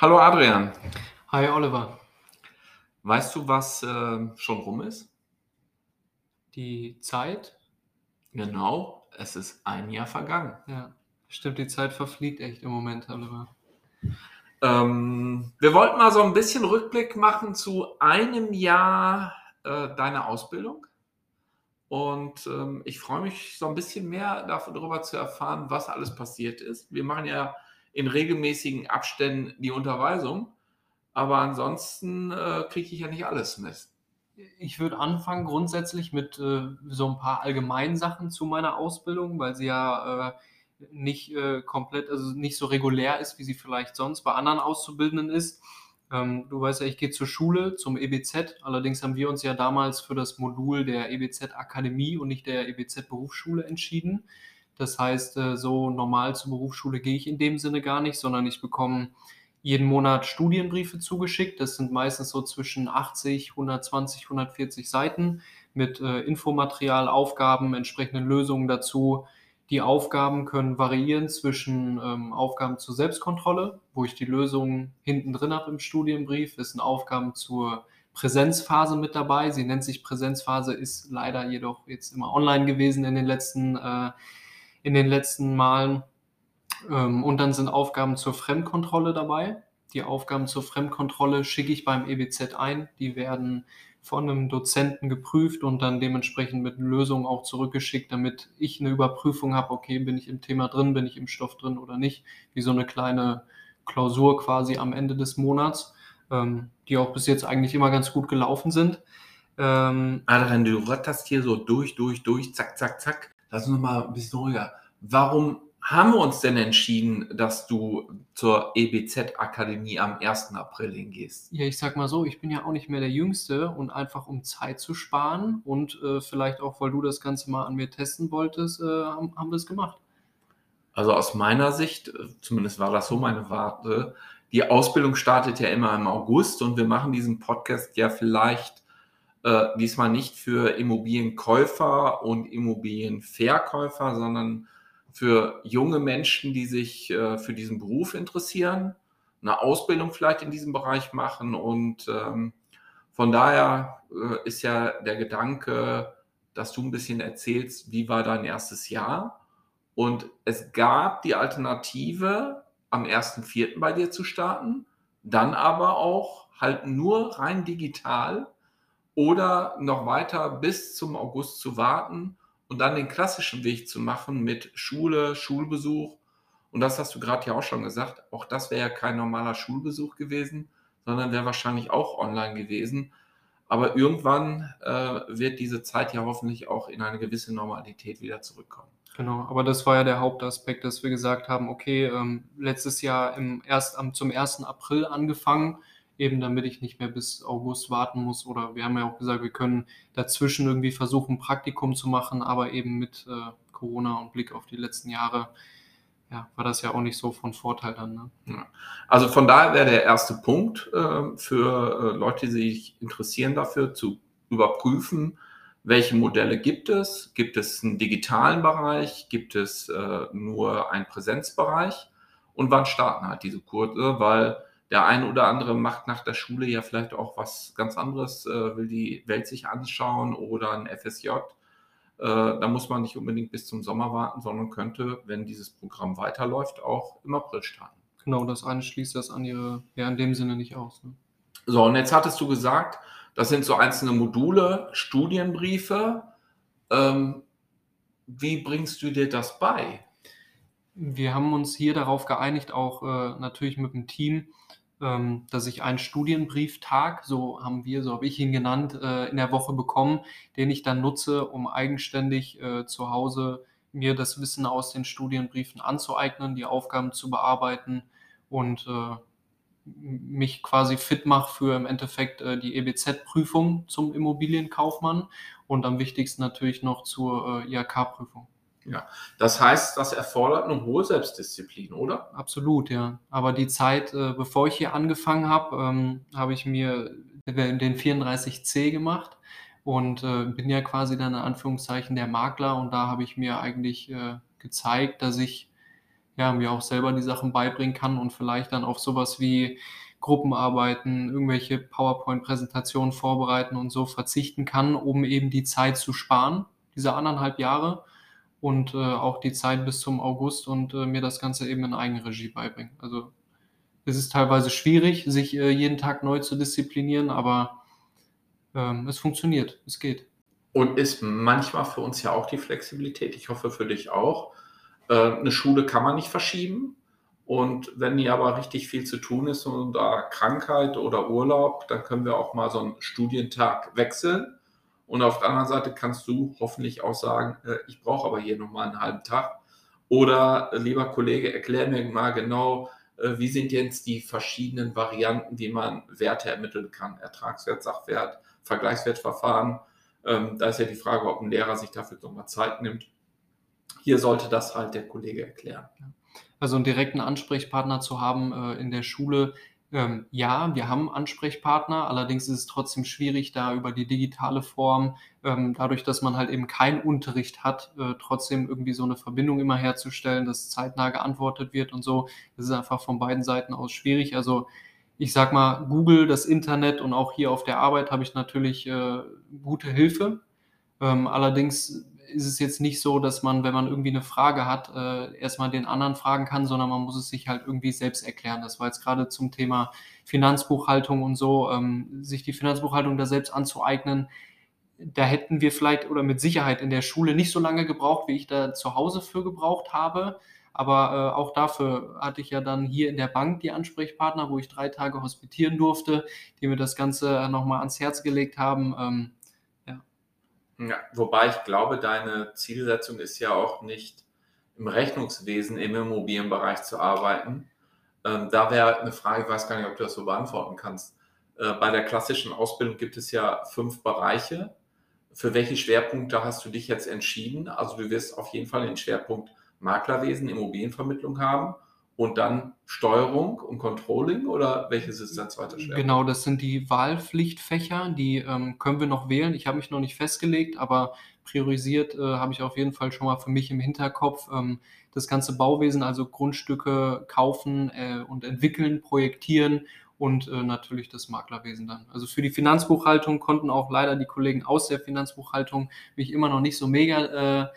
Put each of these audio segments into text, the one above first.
Hallo Adrian. Hi Oliver. Weißt du, was äh, schon rum ist? Die Zeit? Genau, es ist ein Jahr vergangen. Ja, stimmt, die Zeit verfliegt echt im Moment, Oliver. Ähm, wir wollten mal so ein bisschen Rückblick machen zu einem Jahr äh, deiner Ausbildung. Und ähm, ich freue mich so ein bisschen mehr darüber zu erfahren, was alles passiert ist. Wir machen ja in regelmäßigen Abständen die Unterweisung. Aber ansonsten äh, kriege ich ja nicht alles mit. Ich würde anfangen grundsätzlich mit äh, so ein paar allgemeinen Sachen zu meiner Ausbildung, weil sie ja äh, nicht äh, komplett, also nicht so regulär ist, wie sie vielleicht sonst bei anderen Auszubildenden ist. Ähm, du weißt ja, ich gehe zur Schule, zum EBZ. Allerdings haben wir uns ja damals für das Modul der EBZ Akademie und nicht der EBZ Berufsschule entschieden. Das heißt, äh, so normal zur Berufsschule gehe ich in dem Sinne gar nicht, sondern ich bekomme jeden Monat Studienbriefe zugeschickt. Das sind meistens so zwischen 80, 120, 140 Seiten mit äh, Infomaterial, Aufgaben, entsprechenden Lösungen dazu. Die Aufgaben können variieren zwischen ähm, Aufgaben zur Selbstkontrolle, wo ich die Lösungen hinten drin habe im Studienbrief. Es sind Aufgaben zur Präsenzphase mit dabei. Sie nennt sich Präsenzphase, ist leider jedoch jetzt immer online gewesen in den letzten äh, in den letzten Malen. Ähm, und dann sind Aufgaben zur Fremdkontrolle dabei. Die Aufgaben zur Fremdkontrolle schicke ich beim EBZ ein. Die werden von einem Dozenten geprüft und dann dementsprechend mit Lösungen auch zurückgeschickt, damit ich eine Überprüfung habe, okay, bin ich im Thema drin, bin ich im Stoff drin oder nicht, wie so eine kleine Klausur quasi am Ende des Monats, ähm, die auch bis jetzt eigentlich immer ganz gut gelaufen sind. Ähm, Adrian, du ratterst hier so durch, durch, durch, zack, zack, zack lass uns mal ein bisschen ruhiger. Warum haben wir uns denn entschieden, dass du zur EBZ-Akademie am 1. April hingehst? Ja, ich sag mal so, ich bin ja auch nicht mehr der Jüngste und einfach um Zeit zu sparen und äh, vielleicht auch, weil du das Ganze mal an mir testen wolltest, äh, haben, haben wir es gemacht. Also aus meiner Sicht, zumindest war das so meine Warte, die Ausbildung startet ja immer im August und wir machen diesen Podcast ja vielleicht äh, diesmal nicht für Immobilienkäufer und Immobilienverkäufer, sondern für junge Menschen, die sich äh, für diesen Beruf interessieren, eine Ausbildung vielleicht in diesem Bereich machen. Und ähm, von daher äh, ist ja der Gedanke, dass du ein bisschen erzählst, wie war dein erstes Jahr. Und es gab die Alternative, am 1.4. bei dir zu starten, dann aber auch halt nur rein digital oder noch weiter bis zum August zu warten und dann den klassischen Weg zu machen mit Schule, Schulbesuch. Und das hast du gerade ja auch schon gesagt, auch das wäre ja kein normaler Schulbesuch gewesen, sondern wäre wahrscheinlich auch online gewesen. Aber irgendwann äh, wird diese Zeit ja hoffentlich auch in eine gewisse Normalität wieder zurückkommen. Genau, aber das war ja der Hauptaspekt, dass wir gesagt haben, okay, ähm, letztes Jahr im erst, am, zum 1. April angefangen eben damit ich nicht mehr bis August warten muss. Oder wir haben ja auch gesagt, wir können dazwischen irgendwie versuchen, Praktikum zu machen, aber eben mit äh, Corona und Blick auf die letzten Jahre ja, war das ja auch nicht so von Vorteil dann. Ne? Also von daher wäre der erste Punkt äh, für äh, Leute, die sich interessieren dafür, zu überprüfen, welche Modelle gibt es? Gibt es einen digitalen Bereich? Gibt es äh, nur einen Präsenzbereich? Und wann starten halt diese Kurse? Weil der eine oder andere macht nach der Schule ja vielleicht auch was ganz anderes, äh, will die Welt sich anschauen oder ein FSJ. Äh, da muss man nicht unbedingt bis zum Sommer warten, sondern könnte, wenn dieses Programm weiterläuft, auch im April starten. Genau, das eine schließt das andere ja in dem Sinne nicht aus. Ne? So, und jetzt hattest du gesagt, das sind so einzelne Module, Studienbriefe. Ähm, wie bringst du dir das bei? Wir haben uns hier darauf geeinigt, auch äh, natürlich mit dem Team, ähm, dass ich einen Studienbrieftag, so haben wir, so habe ich ihn genannt, äh, in der Woche bekommen, den ich dann nutze, um eigenständig äh, zu Hause mir das Wissen aus den Studienbriefen anzueignen, die Aufgaben zu bearbeiten und äh, mich quasi fit mache für im Endeffekt äh, die EBZ-Prüfung zum Immobilienkaufmann und am wichtigsten natürlich noch zur äh, IHK-Prüfung. Ja, das heißt, das erfordert eine hohe Selbstdisziplin, oder? Absolut, ja. Aber die Zeit, äh, bevor ich hier angefangen habe, ähm, habe ich mir den 34C gemacht und äh, bin ja quasi dann in Anführungszeichen der Makler und da habe ich mir eigentlich äh, gezeigt, dass ich ja, mir auch selber die Sachen beibringen kann und vielleicht dann auf sowas wie Gruppenarbeiten, irgendwelche PowerPoint-Präsentationen vorbereiten und so verzichten kann, um eben die Zeit zu sparen, diese anderthalb Jahre und äh, auch die Zeit bis zum August und äh, mir das Ganze eben in Eigenregie beibringen. Also es ist teilweise schwierig, sich äh, jeden Tag neu zu disziplinieren, aber ähm, es funktioniert, es geht. Und ist manchmal für uns ja auch die Flexibilität, ich hoffe für dich auch. Äh, eine Schule kann man nicht verschieben. Und wenn hier aber richtig viel zu tun ist und da Krankheit oder Urlaub, dann können wir auch mal so einen Studientag wechseln und auf der anderen Seite kannst du hoffentlich auch sagen, äh, ich brauche aber hier nochmal einen halben Tag. Oder, äh, lieber Kollege, erklär mir mal genau, äh, wie sind jetzt die verschiedenen Varianten, wie man Werte ermitteln kann? Ertragswert, Sachwert, Vergleichswertverfahren. Ähm, da ist ja die Frage, ob ein Lehrer sich dafür nochmal Zeit nimmt. Hier sollte das halt der Kollege erklären. Also einen direkten Ansprechpartner zu haben in der Schule ähm, ja, wir haben Ansprechpartner, allerdings ist es trotzdem schwierig, da über die digitale Form, ähm, dadurch, dass man halt eben keinen Unterricht hat, äh, trotzdem irgendwie so eine Verbindung immer herzustellen, dass zeitnah geantwortet wird und so. Das ist einfach von beiden Seiten aus schwierig. Also ich sag mal, Google, das Internet und auch hier auf der Arbeit habe ich natürlich äh, gute Hilfe. Ähm, allerdings ist es jetzt nicht so, dass man, wenn man irgendwie eine Frage hat, äh, erstmal den anderen fragen kann, sondern man muss es sich halt irgendwie selbst erklären. Das war jetzt gerade zum Thema Finanzbuchhaltung und so, ähm, sich die Finanzbuchhaltung da selbst anzueignen. Da hätten wir vielleicht oder mit Sicherheit in der Schule nicht so lange gebraucht, wie ich da zu Hause für gebraucht habe. Aber äh, auch dafür hatte ich ja dann hier in der Bank die Ansprechpartner, wo ich drei Tage hospitieren durfte, die mir das Ganze nochmal ans Herz gelegt haben. Ähm, ja, wobei ich glaube, deine Zielsetzung ist ja auch nicht im Rechnungswesen im Immobilienbereich zu arbeiten. Ähm, da wäre eine Frage, ich weiß gar nicht, ob du das so beantworten kannst. Äh, bei der klassischen Ausbildung gibt es ja fünf Bereiche. Für welche Schwerpunkte hast du dich jetzt entschieden? Also du wirst auf jeden Fall den Schwerpunkt Maklerwesen, Immobilienvermittlung haben und dann Steuerung und Controlling oder welches ist dein zweiter Schwerpunkt? Genau, das sind die Wahlpflichtfächer, die ähm, können wir noch wählen. Ich habe mich noch nicht festgelegt, aber priorisiert äh, habe ich auf jeden Fall schon mal für mich im Hinterkopf ähm, das ganze Bauwesen, also Grundstücke kaufen äh, und entwickeln, projektieren und äh, natürlich das Maklerwesen dann. Also für die Finanzbuchhaltung konnten auch leider die Kollegen aus der Finanzbuchhaltung mich immer noch nicht so mega äh,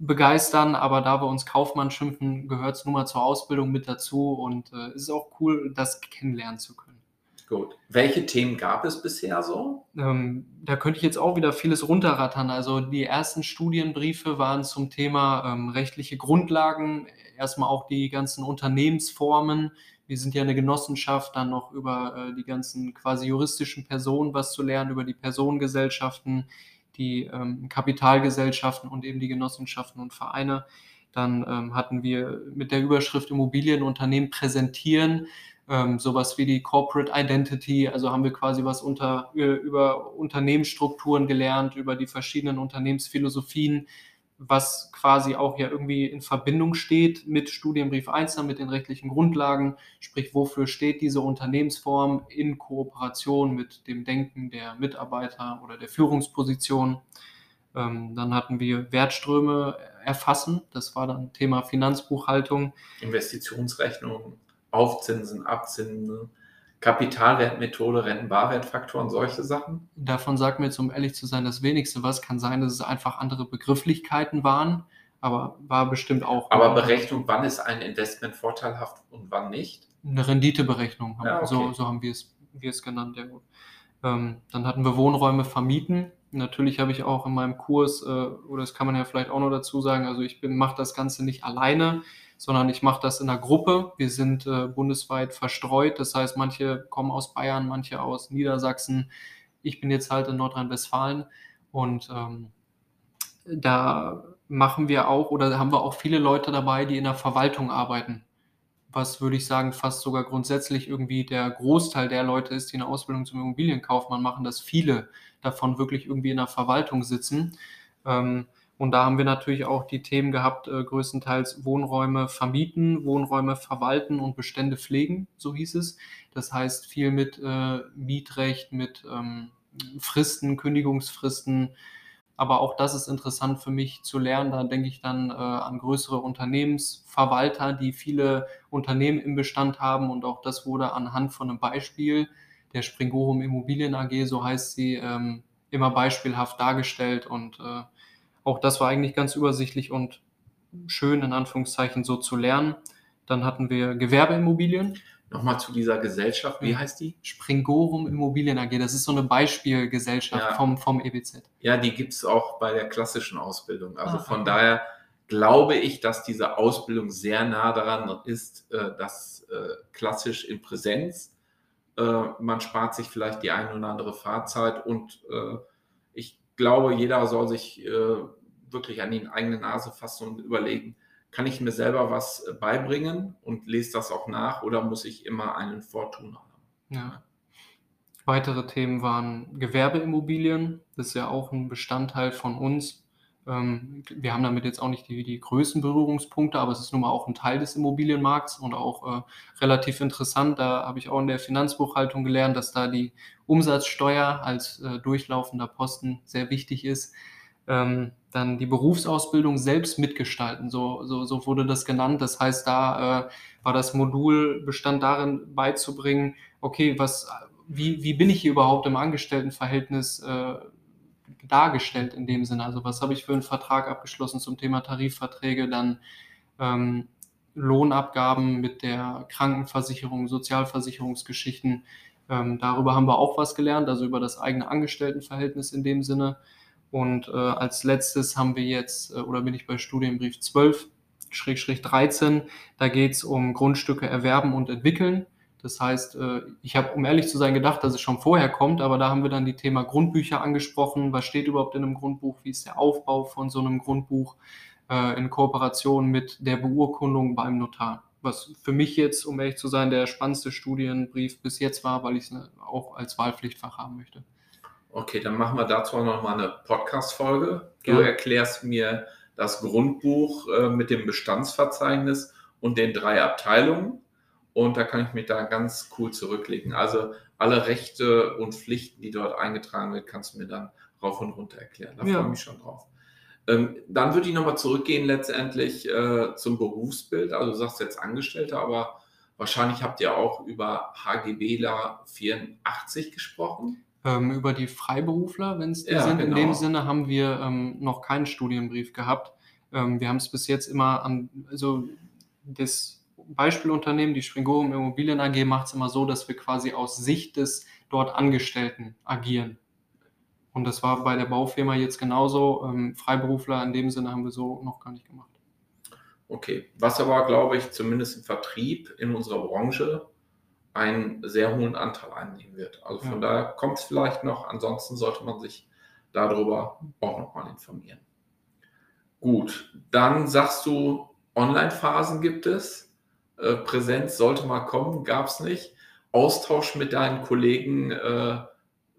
begeistern, aber da wir uns Kaufmann schimpfen, gehört es nun mal zur Ausbildung mit dazu und äh, es ist auch cool, das kennenlernen zu können. Gut. Welche Themen gab es bisher so? Ähm, da könnte ich jetzt auch wieder vieles runterrattern. Also die ersten Studienbriefe waren zum Thema ähm, rechtliche Grundlagen, erstmal auch die ganzen Unternehmensformen. Wir sind ja eine Genossenschaft, dann noch über äh, die ganzen quasi juristischen Personen was zu lernen, über die Personengesellschaften, die ähm, Kapitalgesellschaften und eben die Genossenschaften und Vereine. Dann ähm, hatten wir mit der Überschrift Immobilienunternehmen präsentieren, ähm, sowas wie die Corporate Identity, also haben wir quasi was unter, über Unternehmensstrukturen gelernt, über die verschiedenen Unternehmensphilosophien, was quasi auch ja irgendwie in Verbindung steht mit Studienbrief 1, mit den rechtlichen Grundlagen, sprich, wofür steht diese Unternehmensform in Kooperation mit dem Denken der Mitarbeiter oder der Führungsposition. Ähm, dann hatten wir Wertströme erfassen, das war dann Thema Finanzbuchhaltung. Investitionsrechnung, Aufzinsen, Abzinsen, Kapitalwertmethode, Rentenbarwertfaktoren, solche Sachen? Davon sagt mir jetzt, um ehrlich zu sein, das wenigste was. Kann sein, dass es einfach andere Begrifflichkeiten waren, aber war bestimmt auch. Aber Berechnung, wann ist ein Investment vorteilhaft und wann nicht? Eine Renditeberechnung, ja, okay. so, so, haben wir es, wir es genannt. Ja. Ähm, dann hatten wir Wohnräume vermieten. Natürlich habe ich auch in meinem Kurs, äh, oder das kann man ja vielleicht auch noch dazu sagen, also ich mache das Ganze nicht alleine sondern ich mache das in einer Gruppe. Wir sind äh, bundesweit verstreut. Das heißt, manche kommen aus Bayern, manche aus Niedersachsen. Ich bin jetzt halt in Nordrhein-Westfalen und ähm, da machen wir auch oder haben wir auch viele Leute dabei, die in der Verwaltung arbeiten. Was würde ich sagen, fast sogar grundsätzlich irgendwie der Großteil der Leute ist, die eine Ausbildung zum Immobilienkaufmann machen, dass viele davon wirklich irgendwie in der Verwaltung sitzen. Ähm, und da haben wir natürlich auch die Themen gehabt, äh, größtenteils Wohnräume vermieten, Wohnräume verwalten und Bestände pflegen, so hieß es. Das heißt viel mit äh, Mietrecht, mit ähm, Fristen, Kündigungsfristen. Aber auch das ist interessant für mich zu lernen. Da denke ich dann äh, an größere Unternehmensverwalter, die viele Unternehmen im Bestand haben. Und auch das wurde anhand von einem Beispiel der Springorum Immobilien AG, so heißt sie, ähm, immer beispielhaft dargestellt. Und äh, auch das war eigentlich ganz übersichtlich und schön in Anführungszeichen so zu lernen. Dann hatten wir Gewerbeimmobilien. Nochmal zu dieser Gesellschaft, wie heißt die? Springorum Immobilien AG. Das ist so eine Beispielgesellschaft ja. vom, vom EBZ. Ja, die gibt es auch bei der klassischen Ausbildung. Also ah, von okay. daher glaube ich, dass diese Ausbildung sehr nah daran ist, äh, dass äh, klassisch in Präsenz. Äh, man spart sich vielleicht die ein oder andere Fahrzeit und ich glaube, jeder soll sich wirklich an die eigene Nase fassen und überlegen, kann ich mir selber was äh, beibringen und lese das auch nach oder muss ich immer einen Vortun haben? Ja. Weitere Themen waren Gewerbeimmobilien. Das ist ja auch ein Bestandteil von uns. Ähm, wir haben damit jetzt auch nicht die, die größten Berührungspunkte, aber es ist nun mal auch ein Teil des Immobilienmarkts und auch äh, relativ interessant. Da habe ich auch in der Finanzbuchhaltung gelernt, dass da die Umsatzsteuer als äh, durchlaufender Posten sehr wichtig ist ähm, dann die Berufsausbildung selbst mitgestalten. So, so, so wurde das genannt. Das heißt, da äh, war das Modul bestand darin beizubringen, okay, was, wie, wie bin ich hier überhaupt im Angestelltenverhältnis äh, dargestellt in dem Sinne? Also was habe ich für einen Vertrag abgeschlossen zum Thema Tarifverträge, dann ähm, Lohnabgaben mit der Krankenversicherung, Sozialversicherungsgeschichten. Ähm, darüber haben wir auch was gelernt, also über das eigene Angestelltenverhältnis in dem Sinne. Und äh, als letztes haben wir jetzt, äh, oder bin ich bei Studienbrief 12, Schrägstrich 13, da geht es um Grundstücke erwerben und entwickeln. Das heißt, äh, ich habe, um ehrlich zu sein, gedacht, dass es schon vorher kommt, aber da haben wir dann die Thema Grundbücher angesprochen. Was steht überhaupt in einem Grundbuch? Wie ist der Aufbau von so einem Grundbuch äh, in Kooperation mit der Beurkundung beim Notar? Was für mich jetzt, um ehrlich zu sein, der spannendste Studienbrief bis jetzt war, weil ich es ne, auch als Wahlpflichtfach haben möchte. Okay, dann machen wir dazu noch mal eine Podcast-Folge. Du ja. erklärst mir das Grundbuch äh, mit dem Bestandsverzeichnis und den drei Abteilungen. Und da kann ich mich da ganz cool zurücklegen. Also alle Rechte und Pflichten, die dort eingetragen wird, kannst du mir dann rauf und runter erklären. Da ja. freue ich mich schon drauf. Ähm, dann würde ich nochmal zurückgehen letztendlich äh, zum Berufsbild. Also du sagst jetzt Angestellte, aber wahrscheinlich habt ihr auch über HGBler 84 gesprochen. Ähm, über die Freiberufler, wenn es die ja, sind. Genau. In dem Sinne haben wir ähm, noch keinen Studienbrief gehabt. Ähm, wir haben es bis jetzt immer an, also das Beispielunternehmen, die Springorum Immobilien AG, macht es immer so, dass wir quasi aus Sicht des dort Angestellten agieren. Und das war bei der Baufirma jetzt genauso. Ähm, Freiberufler in dem Sinne haben wir so noch gar nicht gemacht. Okay, was aber, glaube ich, zumindest im Vertrieb in unserer Branche einen sehr hohen Anteil einnehmen wird. Also von ja. daher kommt es vielleicht noch, ansonsten sollte man sich darüber auch nochmal informieren. Gut, dann sagst du, Online-Phasen gibt es, äh, Präsenz sollte mal kommen, gab es nicht. Austausch mit deinen Kollegen äh,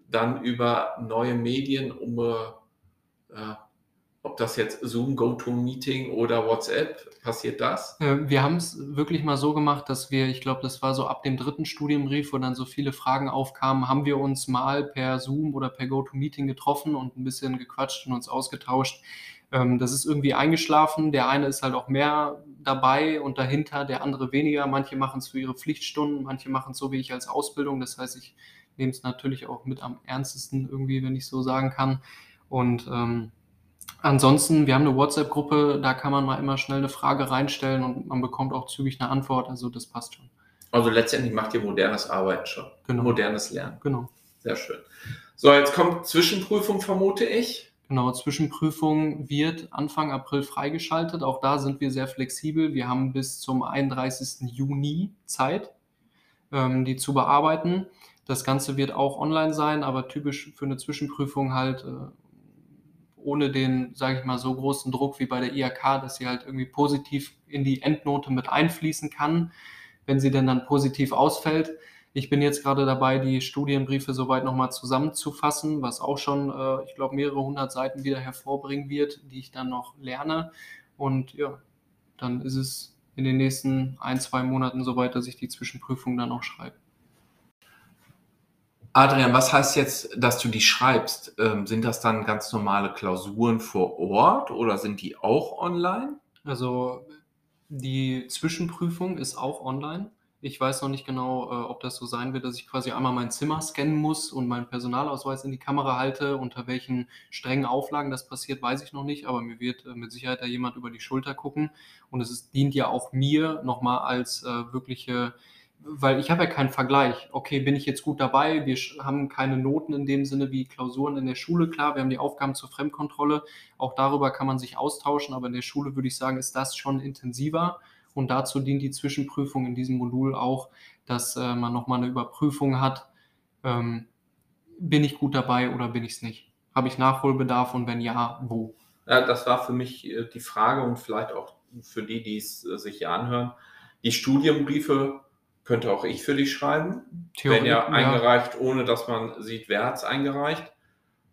dann über neue Medien, um äh, ob das jetzt Zoom, GoToMeeting oder WhatsApp, passiert das? Wir haben es wirklich mal so gemacht, dass wir, ich glaube, das war so ab dem dritten Studienbrief, wo dann so viele Fragen aufkamen, haben wir uns mal per Zoom oder per GoToMeeting getroffen und ein bisschen gequatscht und uns ausgetauscht. Ähm, das ist irgendwie eingeschlafen. Der eine ist halt auch mehr dabei und dahinter, der andere weniger. Manche machen es für ihre Pflichtstunden, manche machen es so wie ich als Ausbildung. Das heißt, ich nehme es natürlich auch mit am ernstesten irgendwie, wenn ich so sagen kann. Und ähm, Ansonsten, wir haben eine WhatsApp-Gruppe, da kann man mal immer schnell eine Frage reinstellen und man bekommt auch zügig eine Antwort. Also das passt schon. Also letztendlich macht ihr modernes Arbeiten schon. Genau. Modernes Lernen. Genau. Sehr schön. So, jetzt kommt Zwischenprüfung, vermute ich. Genau, Zwischenprüfung wird Anfang April freigeschaltet. Auch da sind wir sehr flexibel. Wir haben bis zum 31. Juni Zeit, ähm, die zu bearbeiten. Das Ganze wird auch online sein, aber typisch für eine Zwischenprüfung halt äh, ohne den, sage ich mal, so großen Druck wie bei der IHK, dass sie halt irgendwie positiv in die Endnote mit einfließen kann, wenn sie denn dann positiv ausfällt. Ich bin jetzt gerade dabei, die Studienbriefe soweit nochmal zusammenzufassen, was auch schon, äh, ich glaube, mehrere hundert Seiten wieder hervorbringen wird, die ich dann noch lerne. Und ja, dann ist es in den nächsten ein, zwei Monaten soweit, dass ich die Zwischenprüfung dann auch schreibe. Adrian, was heißt jetzt, dass du die schreibst? Ähm, sind das dann ganz normale Klausuren vor Ort oder sind die auch online? Also die Zwischenprüfung ist auch online. Ich weiß noch nicht genau, äh, ob das so sein wird, dass ich quasi einmal mein Zimmer scannen muss und meinen Personalausweis in die Kamera halte. Unter welchen strengen Auflagen das passiert, weiß ich noch nicht, aber mir wird äh, mit Sicherheit da jemand über die Schulter gucken. Und es ist, dient ja auch mir nochmal als äh, wirkliche weil ich habe ja keinen Vergleich. Okay, bin ich jetzt gut dabei? Wir haben keine Noten in dem Sinne wie Klausuren in der Schule. Klar, wir haben die Aufgaben zur Fremdkontrolle. Auch darüber kann man sich austauschen, aber in der Schule würde ich sagen, ist das schon intensiver. Und dazu dient die Zwischenprüfung in diesem Modul auch, dass äh, man nochmal eine Überprüfung hat. Ähm, bin ich gut dabei oder bin ich es nicht? Habe ich Nachholbedarf und wenn ja, wo? Ja, das war für mich äh, die Frage und vielleicht auch für die, die es äh, sich hier anhören. Die Studienbriefe könnte auch ich für dich schreiben. Theorie, wenn ja eingereicht, ohne dass man sieht, wer hat es eingereicht.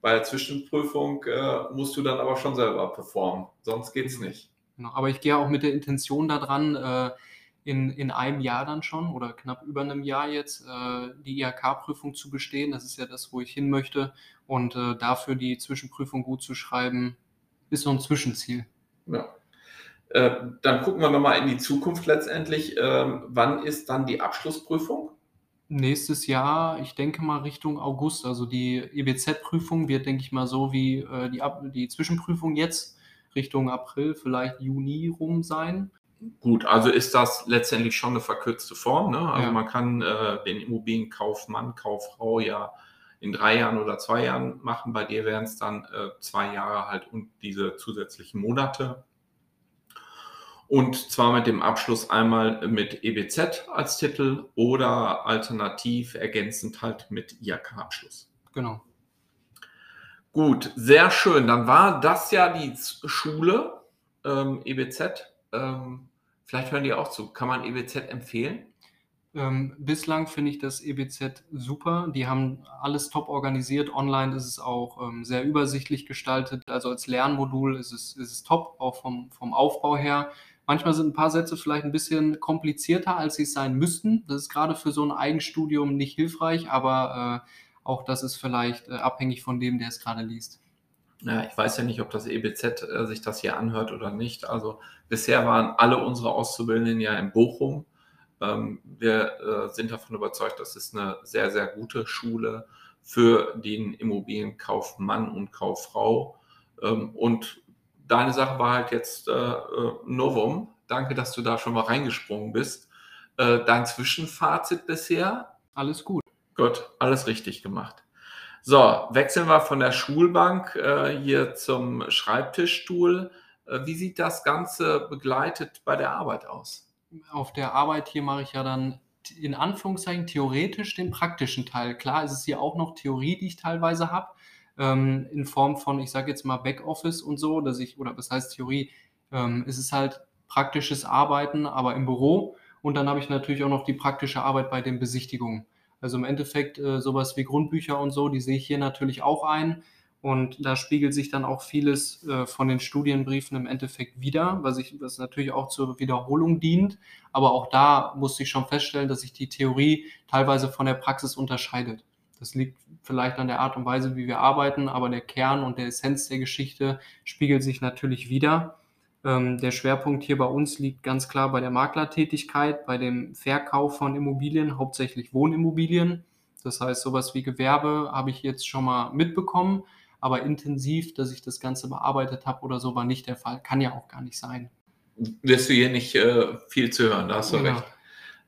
Bei der Zwischenprüfung äh, musst du dann aber schon selber performen, sonst geht es nicht. Genau, aber ich gehe auch mit der Intention daran, äh, in, in einem Jahr dann schon oder knapp über einem Jahr jetzt äh, die IHK-Prüfung zu bestehen. Das ist ja das, wo ich hin möchte. Und äh, dafür die Zwischenprüfung gut zu schreiben, ist so ein Zwischenziel. Ja. Äh, dann gucken wir nochmal in die Zukunft letztendlich. Ähm, wann ist dann die Abschlussprüfung? Nächstes Jahr, ich denke mal Richtung August. Also die EBZ-Prüfung wird, denke ich mal, so wie äh, die, die Zwischenprüfung jetzt Richtung April, vielleicht Juni rum sein. Gut, also ist das letztendlich schon eine verkürzte Form. Ne? Also ja. man kann äh, den Immobilienkaufmann, Kauffrau ja in drei Jahren oder zwei Jahren machen. Bei dir wären es dann äh, zwei Jahre halt und diese zusätzlichen Monate. Und zwar mit dem Abschluss einmal mit EBZ als Titel oder alternativ ergänzend halt mit IHK-Abschluss. Genau. Gut, sehr schön. Dann war das ja die Schule ähm, EBZ. Ähm, vielleicht hören die auch zu. Kann man EBZ empfehlen? Ähm, bislang finde ich das EBZ super. Die haben alles top organisiert. Online ist es auch ähm, sehr übersichtlich gestaltet. Also als Lernmodul ist es, ist es top, auch vom, vom Aufbau her. Manchmal sind ein paar Sätze vielleicht ein bisschen komplizierter, als sie es sein müssten. Das ist gerade für so ein Eigenstudium nicht hilfreich, aber äh, auch das ist vielleicht äh, abhängig von dem, der es gerade liest. Ja, ich weiß ja nicht, ob das EBZ äh, sich das hier anhört oder nicht. Also bisher waren alle unsere Auszubildenden ja in Bochum. Ähm, wir äh, sind davon überzeugt, das ist eine sehr, sehr gute Schule für den Immobilienkaufmann und Kauffrau. Ähm, und deine Sache war halt jetzt äh, äh, Novum. Danke, dass du da schon mal reingesprungen bist. Äh, dein Zwischenfazit bisher? Alles gut. Gut, alles richtig gemacht. So, wechseln wir von der Schulbank äh, hier zum Schreibtischstuhl. Äh, wie sieht das Ganze begleitet bei der Arbeit aus? Auf der Arbeit hier mache ich ja dann in Anführungszeichen theoretisch den praktischen Teil. Klar ist es hier auch noch Theorie, die ich teilweise habe, ähm, in Form von, ich sage jetzt mal Backoffice und so, dass ich, oder was heißt Theorie, ähm, es ist halt praktisches Arbeiten, aber im Büro. Und dann habe ich natürlich auch noch die praktische Arbeit bei den Besichtigungen. Also im Endeffekt äh, sowas wie Grundbücher und so, die sehe ich hier natürlich auch ein. Und da spiegelt sich dann auch vieles äh, von den Studienbriefen im Endeffekt wieder, was, ich, was natürlich auch zur Wiederholung dient. Aber auch da musste ich schon feststellen, dass sich die Theorie teilweise von der Praxis unterscheidet. Das liegt vielleicht an der Art und Weise, wie wir arbeiten, aber der Kern und der Essenz der Geschichte spiegelt sich natürlich wieder. Ähm, der Schwerpunkt hier bei uns liegt ganz klar bei der Maklertätigkeit, bei dem Verkauf von Immobilien, hauptsächlich Wohnimmobilien. Das heißt, sowas wie Gewerbe habe ich jetzt schon mal mitbekommen, aber intensiv, dass ich das Ganze bearbeitet habe oder so, war nicht der Fall. Kann ja auch gar nicht sein. Wirst du hier nicht äh, viel zu hören, da hast du ja. recht.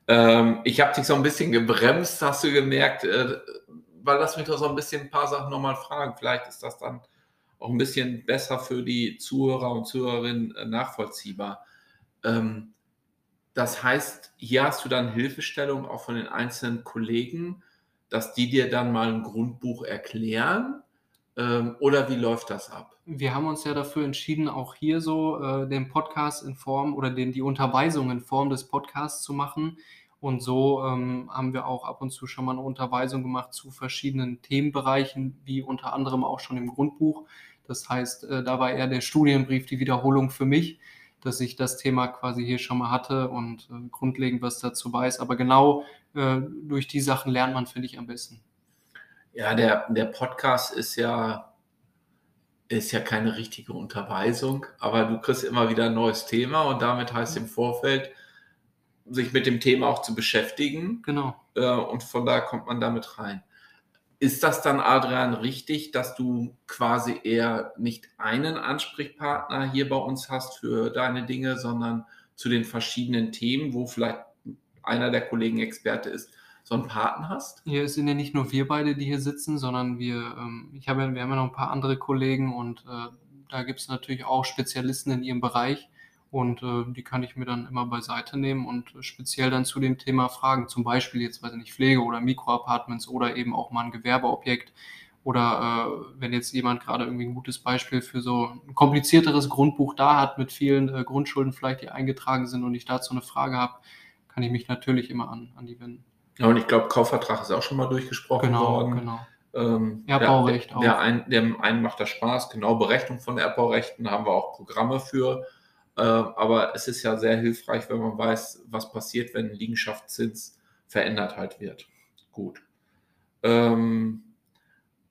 Ähm, ich habe dich so ein bisschen gebremst, hast du gemerkt, äh, weil lass mich doch so ein bisschen ein paar Sachen nochmal fragen. Vielleicht ist das dann auch ein bisschen besser für die Zuhörer und Zuhörerinnen äh, nachvollziehbar. Ähm, das heißt, hier hast du dann Hilfestellung auch von den einzelnen Kollegen, dass die dir dann mal ein Grundbuch erklären. Ähm, oder wie läuft das ab? Wir haben uns ja dafür entschieden, auch hier so äh, den Podcast in Form oder den, die Unterweisung in Form des Podcasts zu machen. Und so ähm, haben wir auch ab und zu schon mal eine Unterweisung gemacht zu verschiedenen Themenbereichen, wie unter anderem auch schon im Grundbuch. Das heißt, äh, da war eher der Studienbrief die Wiederholung für mich, dass ich das Thema quasi hier schon mal hatte und äh, grundlegend was dazu weiß. Aber genau äh, durch die Sachen lernt man, finde ich, am besten. Ja, der, der Podcast ist ja, ist ja keine richtige Unterweisung, aber du kriegst immer wieder ein neues Thema und damit heißt im Vorfeld, sich mit dem Thema auch zu beschäftigen. Genau. Äh, und von da kommt man damit rein. Ist das dann, Adrian, richtig, dass du quasi eher nicht einen Ansprechpartner hier bei uns hast für deine Dinge, sondern zu den verschiedenen Themen, wo vielleicht einer der Kollegen Experte ist, so einen Partner hast? Hier sind ja nicht nur wir beide, die hier sitzen, sondern wir, ähm, ich habe, wir haben ja noch ein paar andere Kollegen und äh, da gibt es natürlich auch Spezialisten in ihrem Bereich und äh, die kann ich mir dann immer beiseite nehmen und speziell dann zu dem Thema fragen, zum Beispiel jetzt, weiß ich nicht, Pflege oder Mikroapartments oder eben auch mal ein Gewerbeobjekt oder äh, wenn jetzt jemand gerade irgendwie ein gutes Beispiel für so ein komplizierteres Grundbuch da hat mit vielen äh, Grundschulden vielleicht, die eingetragen sind und ich dazu eine Frage habe, kann ich mich natürlich immer an, an die wenden. Ja, und ich glaube, Kaufvertrag ist auch schon mal durchgesprochen Genau, worden. genau. Ähm, Erbbaurecht der, auch. Der ein, dem einen macht das Spaß, genau, Berechnung von Erbbaurechten haben wir auch Programme für. Äh, aber es ist ja sehr hilfreich, wenn man weiß, was passiert, wenn ein Liegenschaftszins verändert halt wird. Gut. Ähm,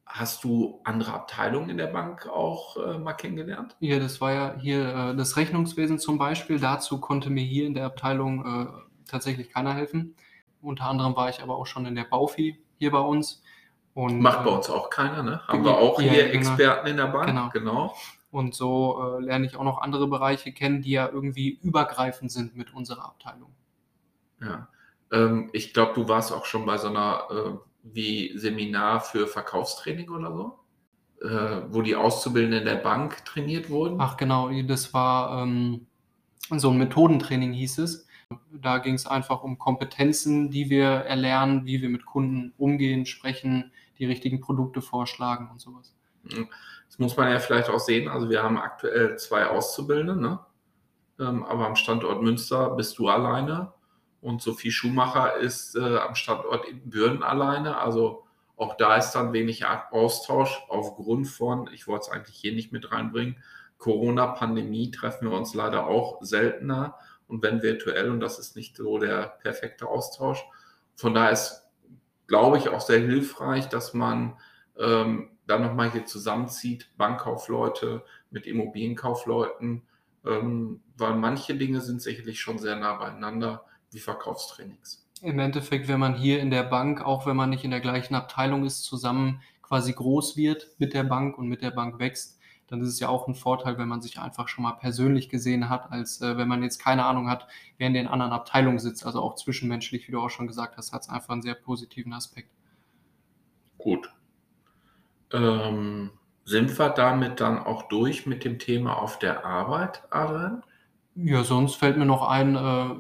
hast du andere Abteilungen in der Bank auch äh, mal kennengelernt? Ja, das war ja hier äh, das Rechnungswesen zum Beispiel. Dazu konnte mir hier in der Abteilung äh, tatsächlich keiner helfen. Unter anderem war ich aber auch schon in der Baufi hier bei uns. Und, Macht bei äh, uns auch keiner, ne? Haben wir auch ja, hier genau. Experten in der Bank? Genau. genau. Und so äh, lerne ich auch noch andere Bereiche kennen, die ja irgendwie übergreifend sind mit unserer Abteilung. Ja. Ähm, ich glaube, du warst auch schon bei so einer äh, wie Seminar für Verkaufstraining oder so, äh, wo die Auszubildenden der Bank trainiert wurden. Ach genau, das war ähm, so ein Methodentraining hieß es. Da ging es einfach um Kompetenzen, die wir erlernen, wie wir mit Kunden umgehen, sprechen, die richtigen Produkte vorschlagen und sowas. Das muss man ja vielleicht auch sehen. Also wir haben aktuell zwei Auszubildende, ne? ähm, aber am Standort Münster bist du alleine und Sophie Schumacher ist äh, am Standort in Bürden alleine. Also auch da ist dann wenig Austausch aufgrund von, ich wollte es eigentlich hier nicht mit reinbringen, Corona-Pandemie treffen wir uns leider auch seltener und wenn virtuell und das ist nicht so der perfekte Austausch. Von daher ist, glaube ich, auch sehr hilfreich, dass man ähm, dann nochmal hier zusammenzieht, Bankkaufleute mit Immobilienkaufleuten, ähm, weil manche Dinge sind sicherlich schon sehr nah beieinander, wie Verkaufstrainings. Im Endeffekt, wenn man hier in der Bank, auch wenn man nicht in der gleichen Abteilung ist, zusammen quasi groß wird mit der Bank und mit der Bank wächst, dann ist es ja auch ein Vorteil, wenn man sich einfach schon mal persönlich gesehen hat, als äh, wenn man jetzt keine Ahnung hat, wer in den anderen Abteilungen sitzt. Also auch zwischenmenschlich, wie du auch schon gesagt hast, hat es einfach einen sehr positiven Aspekt. Gut. Ähm, sind wir damit dann auch durch mit dem Thema auf der Arbeit, Adrian? Ja, sonst fällt mir noch ein, äh,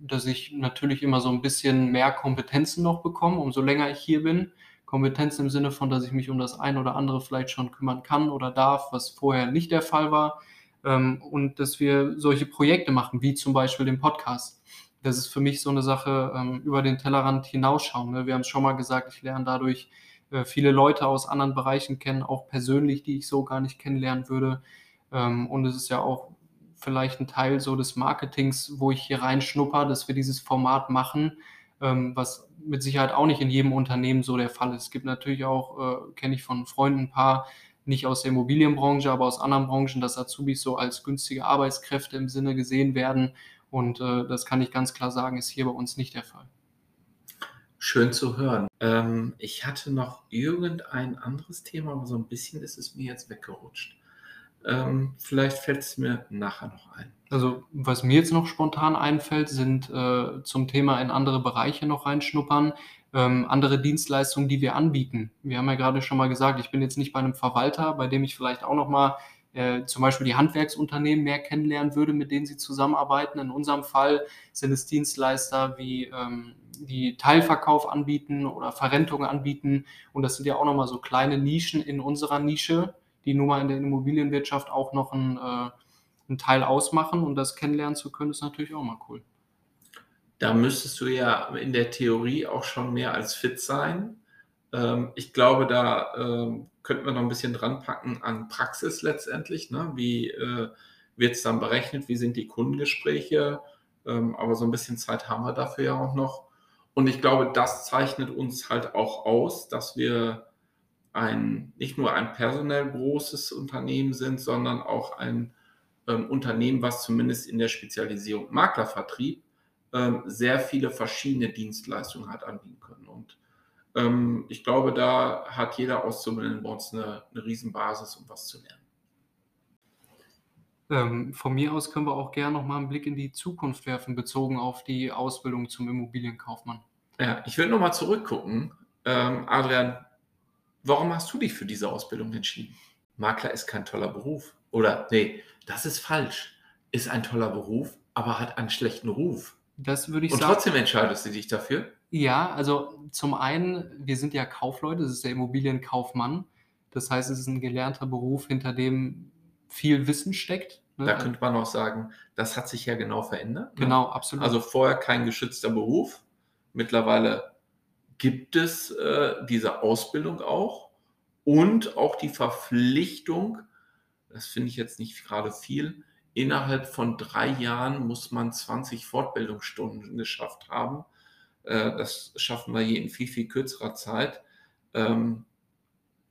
dass ich natürlich immer so ein bisschen mehr Kompetenzen noch bekomme, umso länger ich hier bin. Kompetenzen im Sinne von, dass ich mich um das ein oder andere vielleicht schon kümmern kann oder darf, was vorher nicht der Fall war. Ähm, und dass wir solche Projekte machen, wie zum Beispiel den Podcast. Das ist für mich so eine Sache, ähm, über den Tellerrand hinausschauen. Ne? Wir haben es schon mal gesagt, ich lerne dadurch äh, viele Leute aus anderen Bereichen kennen, auch persönlich, die ich so gar nicht kennenlernen würde. Ähm, und es ist ja auch vielleicht ein Teil so des Marketings, wo ich hier reinschnupper, dass wir dieses Format machen, ähm, was mit Sicherheit auch nicht in jedem Unternehmen so der Fall ist. Es gibt natürlich auch, äh, kenne ich von Freunden ein paar, nicht aus der Immobilienbranche, aber aus anderen Branchen, dass Azubis so als günstige Arbeitskräfte im Sinne gesehen werden. Und äh, das kann ich ganz klar sagen, ist hier bei uns nicht der Fall. Schön zu hören. Ähm, ich hatte noch irgendein anderes Thema, aber so ein bisschen ist es mir jetzt weggerutscht. Ähm, vielleicht fällt es mir nachher noch ein. Also was mir jetzt noch spontan einfällt, sind äh, zum Thema in andere Bereiche noch reinschnuppern, ähm, andere Dienstleistungen, die wir anbieten. Wir haben ja gerade schon mal gesagt, ich bin jetzt nicht bei einem Verwalter, bei dem ich vielleicht auch noch mal äh, zum Beispiel die Handwerksunternehmen mehr kennenlernen würde, mit denen sie zusammenarbeiten. In unserem Fall sind es Dienstleister wie ähm, die Teilverkauf anbieten oder Verrentungen anbieten. Und das sind ja auch nochmal so kleine Nischen in unserer Nische, die nun mal in der Immobilienwirtschaft auch noch ein, äh, einen Teil ausmachen. Und das kennenlernen zu können, ist natürlich auch mal cool. Da müsstest du ja in der Theorie auch schon mehr als fit sein. Ähm, ich glaube, da ähm, könnten wir noch ein bisschen dran packen an Praxis letztendlich. Ne? Wie äh, wird es dann berechnet? Wie sind die Kundengespräche? Ähm, aber so ein bisschen Zeit haben wir dafür ja auch noch. Und ich glaube, das zeichnet uns halt auch aus, dass wir ein, nicht nur ein personell großes Unternehmen sind, sondern auch ein ähm, Unternehmen, was zumindest in der Spezialisierung Maklervertrieb ähm, sehr viele verschiedene Dienstleistungen hat anbieten können. Und ähm, ich glaube, da hat jeder Auszubildende bei uns eine, eine Riesenbasis, um was zu lernen. Ähm, von mir aus können wir auch gerne noch mal einen Blick in die Zukunft werfen, bezogen auf die Ausbildung zum Immobilienkaufmann. Ja, ich will noch mal zurückgucken. Ähm, Adrian, warum hast du dich für diese Ausbildung entschieden? Makler ist kein toller Beruf. Oder, nee, das ist falsch. Ist ein toller Beruf, aber hat einen schlechten Ruf. Das würde ich Und sagen. trotzdem entscheidest du dich dafür? Ja, also zum einen, wir sind ja Kaufleute, das ist der Immobilienkaufmann. Das heißt, es ist ein gelernter Beruf, hinter dem viel Wissen steckt. ne? Da könnte man auch sagen, das hat sich ja genau verändert. ne? genau, absolut. Also vorher kein geschützter Beruf. Mittlerweile gibt es äh, diese Ausbildung auch und auch die Verpflichtung, das finde ich jetzt nicht gerade viel, innerhalb von drei Jahren muss man 20 Fortbildungsstunden geschafft haben. Äh, das schaffen wir hier in viel, viel kürzerer Zeit. Ähm,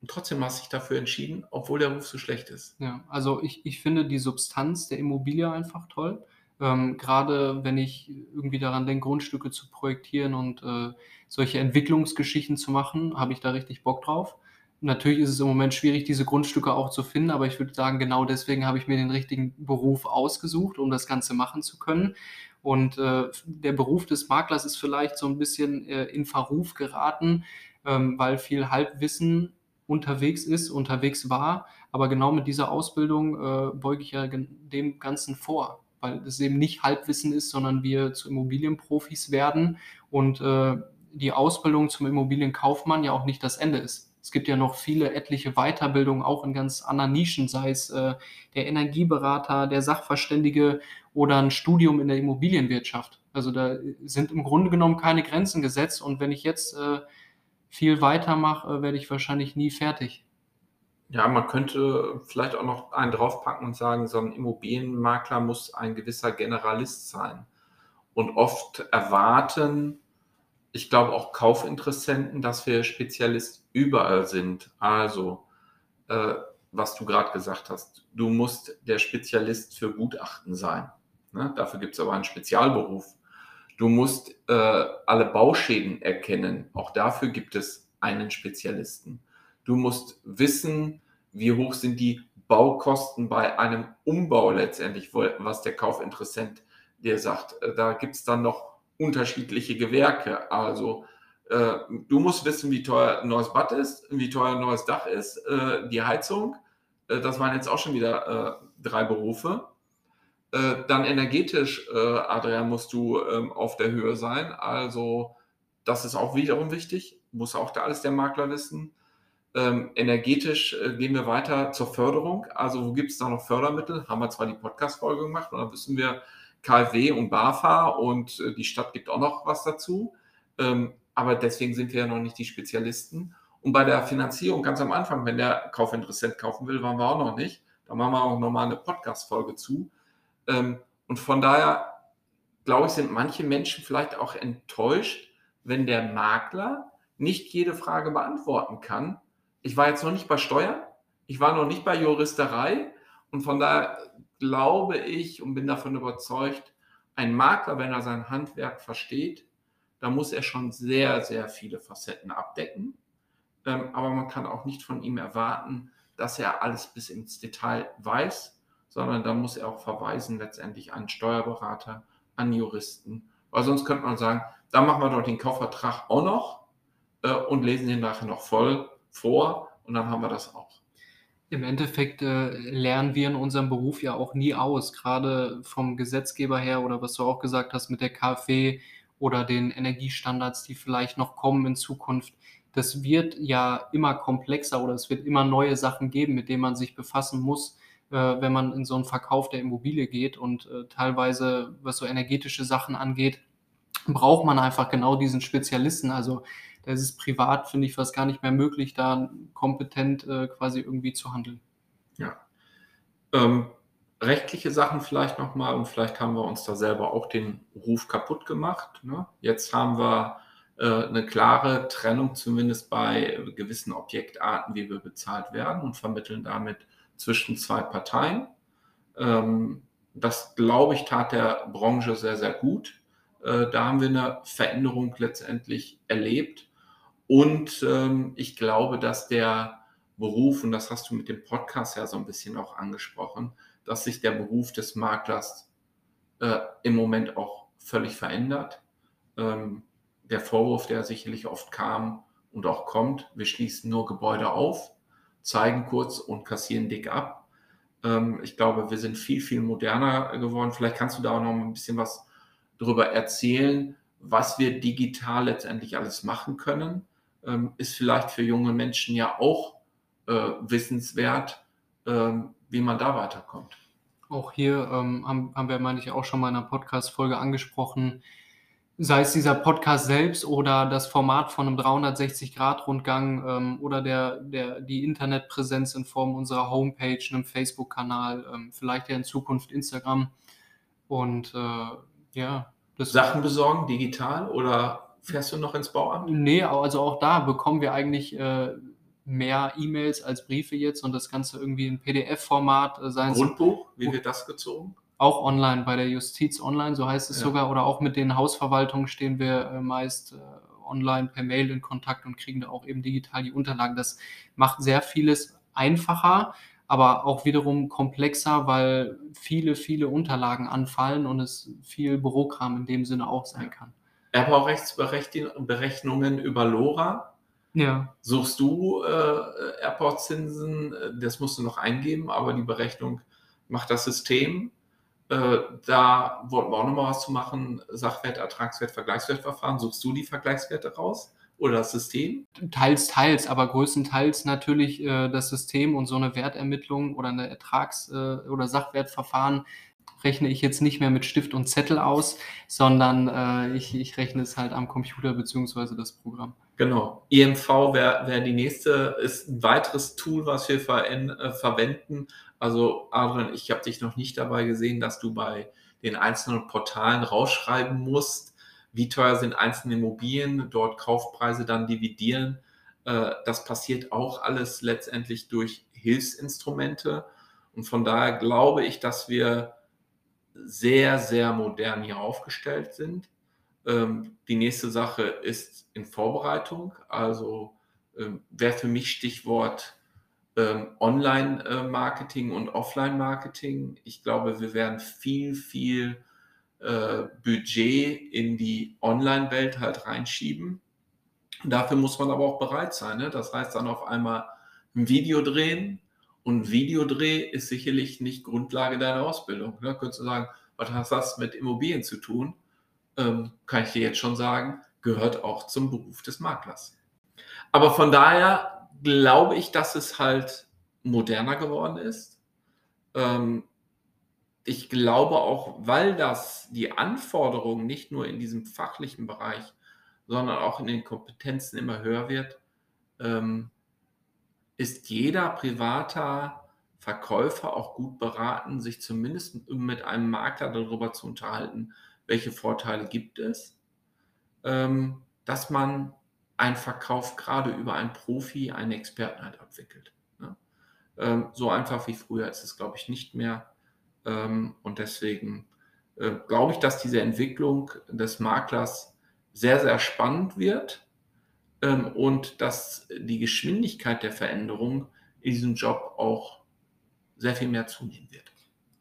und trotzdem hast du dich dafür entschieden, obwohl der Ruf so schlecht ist. Ja, also ich, ich finde die Substanz der Immobilie einfach toll. Ähm, gerade wenn ich irgendwie daran denke, Grundstücke zu projektieren und äh, solche Entwicklungsgeschichten zu machen, habe ich da richtig Bock drauf. Natürlich ist es im Moment schwierig, diese Grundstücke auch zu finden, aber ich würde sagen, genau deswegen habe ich mir den richtigen Beruf ausgesucht, um das Ganze machen zu können. Und äh, der Beruf des Maklers ist vielleicht so ein bisschen äh, in Verruf geraten, ähm, weil viel Halbwissen unterwegs ist, unterwegs war. Aber genau mit dieser Ausbildung äh, beuge ich ja dem Ganzen vor, weil es eben nicht Halbwissen ist, sondern wir zu Immobilienprofis werden und äh, die Ausbildung zum Immobilienkaufmann ja auch nicht das Ende ist. Es gibt ja noch viele etliche Weiterbildungen, auch in ganz anderen Nischen, sei es äh, der Energieberater, der Sachverständige oder ein Studium in der Immobilienwirtschaft. Also da sind im Grunde genommen keine Grenzen gesetzt und wenn ich jetzt äh, viel weitermache, äh, werde ich wahrscheinlich nie fertig. Ja, man könnte vielleicht auch noch einen draufpacken und sagen, so ein Immobilienmakler muss ein gewisser Generalist sein. Und oft erwarten, ich glaube auch Kaufinteressenten, dass wir Spezialist überall sind. Also, äh, was du gerade gesagt hast, du musst der Spezialist für Gutachten sein. Ne? Dafür gibt es aber einen Spezialberuf. Du musst äh, alle Bauschäden erkennen. Auch dafür gibt es einen Spezialisten. Du musst wissen, wie hoch sind die Baukosten bei einem Umbau letztendlich, was der Kaufinteressent dir sagt. Äh, Da gibt es dann noch unterschiedliche Gewerke. Also äh, du musst wissen, wie teuer ein neues Bad ist, wie teuer ein neues Dach ist, äh, die Heizung. Äh, das waren jetzt auch schon wieder äh, drei Berufe. Äh, dann energetisch, äh, Adrian, musst du ähm, auf der Höhe sein. Also das ist auch wiederum wichtig. Muss auch da alles der Makler wissen. Ähm, energetisch äh, gehen wir weiter zur Förderung. Also wo gibt es da noch Fördermittel? Haben wir zwar die Podcast-Folge gemacht, und dann wissen wir KfW und BAFA und äh, die Stadt gibt auch noch was dazu. Ähm, aber deswegen sind wir ja noch nicht die Spezialisten. Und bei der Finanzierung ganz am Anfang, wenn der Kaufinteressent kaufen will, waren wir auch noch nicht. Da machen wir auch nochmal eine Podcast-Folge zu. Ähm, und von daher, glaube ich, sind manche Menschen vielleicht auch enttäuscht, wenn der Makler nicht jede Frage beantworten kann. Ich war jetzt noch nicht bei Steuern, ich war noch nicht bei Juristerei und von daher glaube ich und bin davon überzeugt, ein Makler, wenn er sein Handwerk versteht, da muss er schon sehr, sehr viele Facetten abdecken. Ähm, aber man kann auch nicht von ihm erwarten, dass er alles bis ins Detail weiß, sondern da muss er auch verweisen letztendlich an Steuerberater, an Juristen. Weil sonst könnte man sagen, da machen wir doch den Kaufvertrag auch noch äh, und lesen den nachher noch voll vor und dann haben wir das auch. Im Endeffekt äh, lernen wir in unserem Beruf ja auch nie aus, gerade vom Gesetzgeber her oder was du auch gesagt hast mit der KfW oder den Energiestandards, die vielleicht noch kommen in Zukunft. Das wird ja immer komplexer oder es wird immer neue Sachen geben, mit denen man sich befassen muss, äh, wenn man in so einen Verkauf der Immobilie geht. Und äh, teilweise, was so energetische Sachen angeht, braucht man einfach genau diesen Spezialisten. Also da ist es privat, finde ich, fast gar nicht mehr möglich, da kompetent äh, quasi irgendwie zu handeln. Ja. Ähm, rechtliche Sachen vielleicht nochmal und vielleicht haben wir uns da selber auch den Ruf kaputt gemacht. Ne? Jetzt haben wir äh, eine klare Trennung zumindest bei gewissen Objektarten, wie wir bezahlt werden und vermitteln damit zwischen zwei Parteien. Ähm, das, glaube ich, tat der Branche sehr, sehr gut. Äh, da haben wir eine Veränderung letztendlich erlebt. Und ähm, ich glaube, dass der Beruf, und das hast du mit dem Podcast ja so ein bisschen auch angesprochen, dass sich der Beruf des Maklers äh, im Moment auch völlig verändert. Ähm, der Vorwurf, der sicherlich oft kam und auch kommt, wir schließen nur Gebäude auf, zeigen kurz und kassieren dick ab. Ähm, ich glaube, wir sind viel, viel moderner geworden. Vielleicht kannst du da auch noch ein bisschen was darüber erzählen, was wir digital letztendlich alles machen können ähm, ist vielleicht für junge Menschen ja auch äh, wissenswert, ähm, wie man da weiterkommt. Auch hier ähm, haben, haben wir, meine ich, auch schon mal in einer Podcast-Folge angesprochen, sei es dieser Podcast selbst oder das Format von einem 360-Grad-Rundgang ähm, oder der, der, die Internetpräsenz in Form unserer Homepage, einem Facebook-Kanal, ähm, vielleicht ja in Zukunft Instagram. Und äh, ja. Sachen besorgen, digital oder Fährst du noch ins Bauamt? Nee, also auch da bekommen wir eigentlich äh, mehr E-Mails als Briefe jetzt und das Ganze irgendwie in PDF-Format äh, sein. Grundbuch, wie wird das gezogen? Auch online, bei der Justiz online, so heißt es ja. sogar. Oder auch mit den Hausverwaltungen stehen wir äh, meist äh, online per Mail in Kontakt und kriegen da auch eben digital die Unterlagen. Das macht sehr vieles einfacher, aber auch wiederum komplexer, weil viele, viele Unterlagen anfallen und es viel Bürokram in dem Sinne auch sein kann. Airport-Rechtsberechnungen über LoRa. Ja. Suchst du äh, Airport-Zinsen, das musst du noch eingeben, aber die Berechnung macht das System. Äh, da wollten wir auch nochmal was zu machen. Sachwert, Ertragswert, Vergleichswertverfahren. Suchst du die Vergleichswerte raus? Oder das System? Teils, teils, aber größtenteils natürlich äh, das System und so eine Wertermittlung oder eine Ertrags- äh, oder Sachwertverfahren rechne ich jetzt nicht mehr mit Stift und Zettel aus, sondern äh, ich, ich rechne es halt am Computer beziehungsweise das Programm. Genau. IMV wäre wär die nächste, ist ein weiteres Tool, was wir ver äh, verwenden. Also Adrian, ich habe dich noch nicht dabei gesehen, dass du bei den einzelnen Portalen rausschreiben musst, wie teuer sind einzelne Immobilien, dort Kaufpreise dann dividieren. Äh, das passiert auch alles letztendlich durch Hilfsinstrumente. Und von daher glaube ich, dass wir sehr, sehr modern hier aufgestellt sind. Ähm, die nächste Sache ist in Vorbereitung. Also ähm, wäre für mich Stichwort ähm, Online-Marketing und Offline-Marketing. Ich glaube, wir werden viel, viel äh, Budget in die Online-Welt halt reinschieben. Dafür muss man aber auch bereit sein. Ne? Das heißt dann auf einmal ein Video drehen, und Videodreh ist sicherlich nicht Grundlage deiner Ausbildung. Ne? Könntest du sagen, was hat das mit Immobilien zu tun? Ähm, kann ich dir jetzt schon sagen, gehört auch zum Beruf des Maklers. Aber von daher glaube ich, dass es halt moderner geworden ist. Ähm, ich glaube auch, weil das die Anforderungen nicht nur in diesem fachlichen Bereich, sondern auch in den Kompetenzen immer höher wird, ähm, ist jeder privater Verkäufer auch gut beraten, sich zumindest mit einem Makler darüber zu unterhalten, welche Vorteile gibt es, ähm, dass man einen Verkauf gerade über einen Profi, einen Experten halt abwickelt. Ne? Ähm, so einfach wie früher ist es, glaube ich, nicht mehr. Ähm, und deswegen äh, glaube ich, dass diese Entwicklung des Maklers sehr, sehr spannend wird ähm, und dass die Geschwindigkeit der Veränderung in diesem Job auch sehr viel mehr zunehmen wird.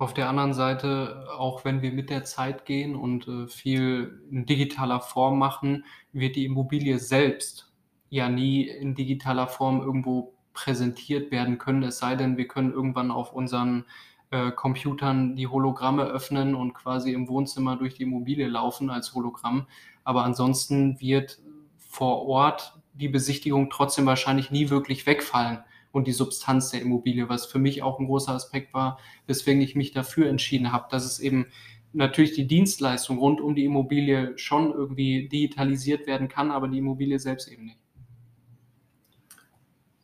Auf der anderen Seite, auch wenn wir mit der Zeit gehen und äh, viel in digitaler Form machen, wird die Immobilie selbst ja nie in digitaler Form irgendwo präsentiert werden können, es sei denn, wir können irgendwann auf unseren äh, Computern die Hologramme öffnen und quasi im Wohnzimmer durch die Immobilie laufen als Hologramm. Aber ansonsten wird vor Ort die Besichtigung trotzdem wahrscheinlich nie wirklich wegfallen und die Substanz der Immobilie, was für mich auch ein großer Aspekt war, weswegen ich mich dafür entschieden habe, dass es eben natürlich die Dienstleistung rund um die Immobilie schon irgendwie digitalisiert werden kann, aber die Immobilie selbst eben nicht.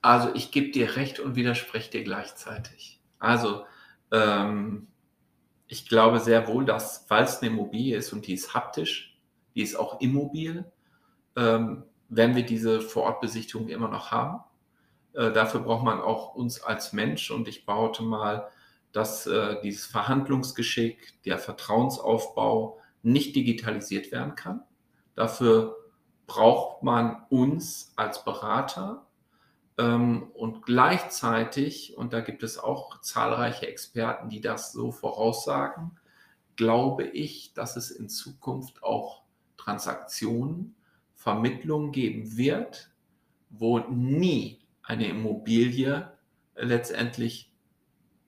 Also ich gebe dir recht und widerspreche dir gleichzeitig. Also ähm, ich glaube sehr wohl, dass, es eine Immobilie ist und die ist haptisch, die ist auch immobil, ähm, werden wir diese Vorortbesichtigung immer noch haben. Äh, dafür braucht man auch uns als Mensch und ich behaupte mal, dass äh, dieses Verhandlungsgeschick, der Vertrauensaufbau nicht digitalisiert werden kann. Dafür braucht man uns als Berater ähm, und gleichzeitig, und da gibt es auch zahlreiche Experten, die das so voraussagen, glaube ich, dass es in Zukunft auch Transaktionen, Vermittlungen geben wird, wo nie eine Immobilie letztendlich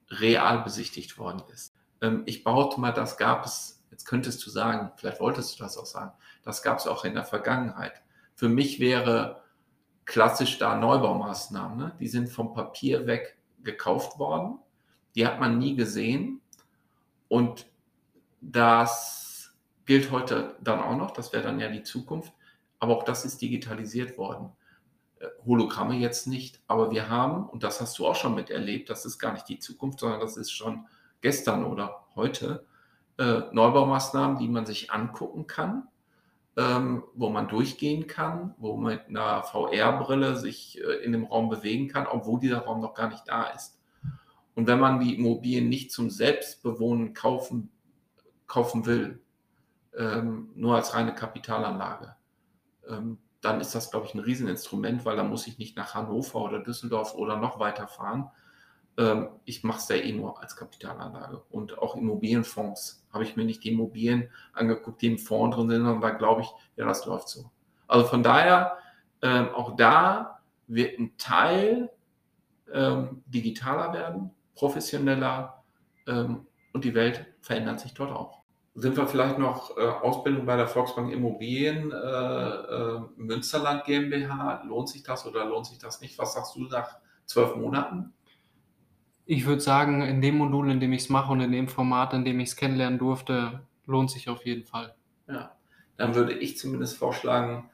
real besichtigt worden ist. Ähm, ich behaupte mal, das gab es, jetzt könntest du sagen, vielleicht wolltest du das auch sagen, das gab es auch in der Vergangenheit. Für mich wäre klassisch da Neubaumaßnahmen, ne? die sind vom Papier weg gekauft worden, die hat man nie gesehen und das gilt heute dann auch noch, das wäre dann ja die Zukunft, aber auch das ist digitalisiert worden. Hologramme jetzt nicht, aber wir haben, und das hast du auch schon miterlebt, das ist gar nicht die Zukunft, sondern das ist schon gestern oder heute, äh, Neubaumaßnahmen, die man sich angucken kann, ähm, wo man durchgehen kann, wo man mit einer VR-Brille sich äh, in dem Raum bewegen kann, obwohl dieser Raum noch gar nicht da ist. Und wenn man die Immobilien nicht zum Selbstbewohnen kaufen, kaufen will, ähm, nur als reine Kapitalanlage, ähm, dann ist das, glaube ich, ein Rieseninstrument, weil da muss ich nicht nach Hannover oder Düsseldorf oder noch weiter fahren. Ähm, ich mache es ja eh nur als Kapitalanlage. Und auch Immobilienfonds habe ich mir nicht die Immobilien angeguckt, die im Fonds drin sind, sondern da glaube ich, ja, das läuft so. Also von daher, ähm, auch da wird ein Teil ähm, digitaler werden, professioneller ähm, und die Welt verändert sich dort auch sind wir vielleicht noch äh, Ausbildung bei der Volksbank Immobilien äh, äh, Münsterland GmbH. Lohnt sich das oder lohnt sich das nicht? Was sagst du nach zwölf Monaten? Ich würde sagen, in dem Modul, in dem ich es mache und in dem Format, in dem ich es kennenlernen durfte, lohnt sich auf jeden Fall. Ja, dann würde ich zumindest vorschlagen,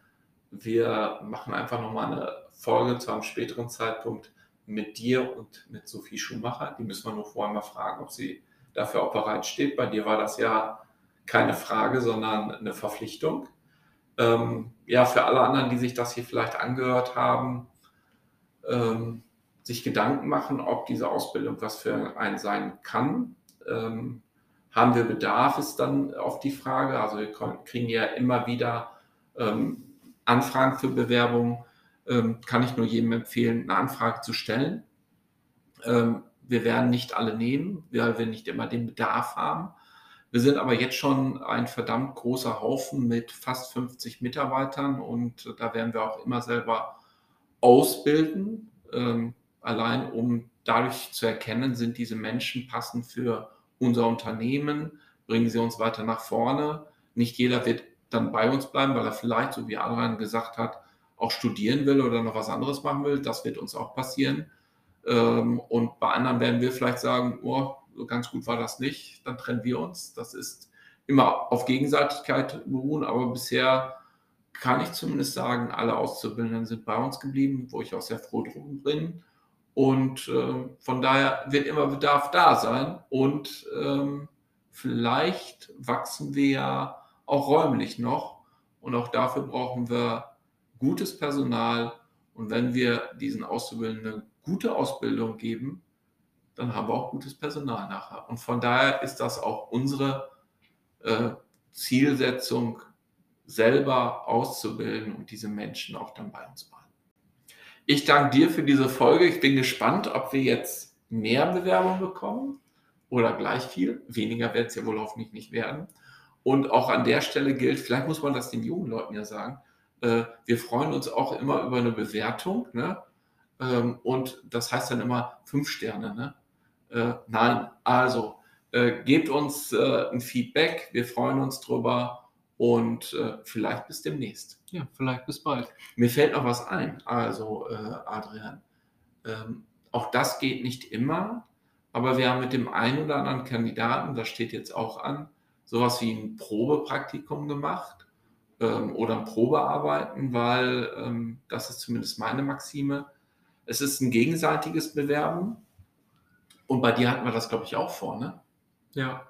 wir machen einfach nochmal eine Folge zu einem späteren Zeitpunkt mit dir und mit Sophie Schumacher. Die müssen wir nur vorher mal fragen, ob sie dafür auch bereit steht. Bei dir war das ja keine Frage, sondern eine Verpflichtung. Ähm, ja, für alle anderen, die sich das hier vielleicht angehört haben, ähm, sich Gedanken machen, ob diese Ausbildung was für einen sein kann. Ähm, haben wir Bedarf, ist dann auf die Frage. Also wir kriegen ja immer wieder ähm, Anfragen für Bewerbungen. Ähm, kann ich nur jedem empfehlen, eine Anfrage zu stellen. Ähm, wir werden nicht alle nehmen, weil wir nicht immer den Bedarf haben. Wir sind aber jetzt schon ein verdammt großer Haufen mit fast 50 Mitarbeitern und da werden wir auch immer selber ausbilden, ähm, allein um dadurch zu erkennen, sind diese Menschen passend für unser Unternehmen, bringen sie uns weiter nach vorne. Nicht jeder wird dann bei uns bleiben, weil er vielleicht, so wie Adrian gesagt hat, auch studieren will oder noch was anderes machen will. Das wird uns auch passieren. Ähm, und bei anderen werden wir vielleicht sagen, oh, so ganz gut war das nicht, dann trennen wir uns. Das ist immer auf Gegenseitigkeit beruhen, aber bisher kann ich zumindest sagen, alle Auszubildenden sind bei uns geblieben, wo ich auch sehr froh drum bin. Und äh, von daher wird immer Bedarf da sein. Und ähm, vielleicht wachsen wir ja auch räumlich noch. Und auch dafür brauchen wir gutes Personal. Und wenn wir diesen Auszubildenden gute Ausbildung geben, dann haben wir auch gutes Personal nachher. Und von daher ist das auch unsere äh, Zielsetzung, selber auszubilden und diese Menschen auch dann bei uns behalten. Ich danke dir für diese Folge. Ich bin gespannt, ob wir jetzt mehr Bewerbungen bekommen oder gleich viel. Weniger wird es ja wohl hoffentlich nicht werden. Und auch an der Stelle gilt, vielleicht muss man das den jungen Leuten ja sagen, äh, wir freuen uns auch immer über eine Bewertung. Ne? Ähm, und das heißt dann immer fünf Sterne. Ne? Äh, nein, also äh, gebt uns äh, ein Feedback. Wir freuen uns drüber und äh, vielleicht bis demnächst. Ja, vielleicht bis bald. Mir fällt noch was ein. Also, äh, Adrian, ähm, auch das geht nicht immer, aber wir haben mit dem einen oder anderen Kandidaten, das steht jetzt auch an, sowas wie ein Probepraktikum gemacht ähm, oder ein Probearbeiten, weil ähm, das ist zumindest meine Maxime. Es ist ein gegenseitiges Bewerben. Und bei dir hatten wir das, glaube ich, auch vor, ne? Ja.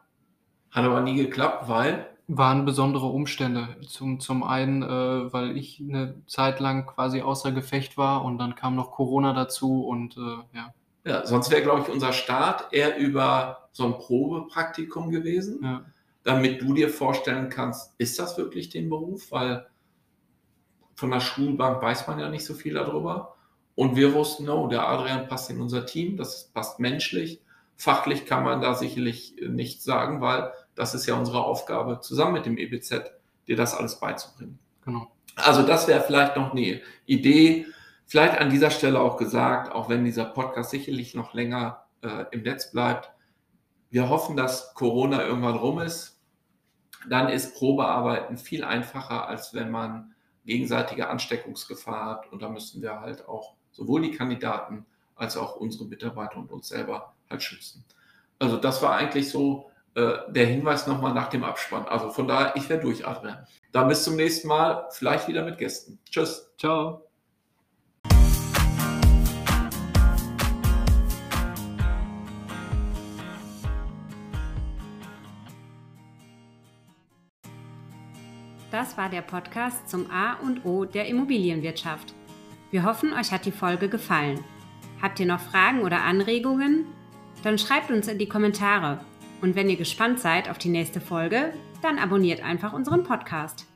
Hat aber nie geklappt, weil waren besondere Umstände. Zum, zum einen, äh, weil ich eine Zeit lang quasi außer Gefecht war und dann kam noch Corona dazu und äh, ja. Ja, sonst wäre, glaube ich, unser Start eher über so ein Probepraktikum gewesen, ja. damit du dir vorstellen kannst, ist das wirklich den Beruf? Weil von der Schulbank weiß man ja nicht so viel darüber. Und wir wussten, no, der Adrian passt in unser Team, das passt menschlich. Fachlich kann man da sicherlich nichts sagen, weil das ist ja unsere Aufgabe, zusammen mit dem EBZ dir das alles beizubringen. Genau. Also das wäre vielleicht noch eine Idee, vielleicht an dieser Stelle auch gesagt, auch wenn dieser Podcast sicherlich noch länger äh, im Netz bleibt. Wir hoffen, dass Corona irgendwann rum ist. Dann ist Probearbeiten viel einfacher, als wenn man gegenseitige Ansteckungsgefahr hat. Und da müssen wir halt auch sowohl die Kandidaten als auch unsere Mitarbeiter und uns selber halt schützen. Also das war eigentlich so äh, der Hinweis nochmal nach dem Abspann. Also von daher, ich werde durchatmen. Dann bis zum nächsten Mal, vielleicht wieder mit Gästen. Tschüss. Ciao. Das war der Podcast zum A und O der Immobilienwirtschaft. Wir hoffen, euch hat die Folge gefallen. Habt ihr noch Fragen oder Anregungen? Dann schreibt uns in die Kommentare. Und wenn ihr gespannt seid auf die nächste Folge, dann abonniert einfach unseren Podcast.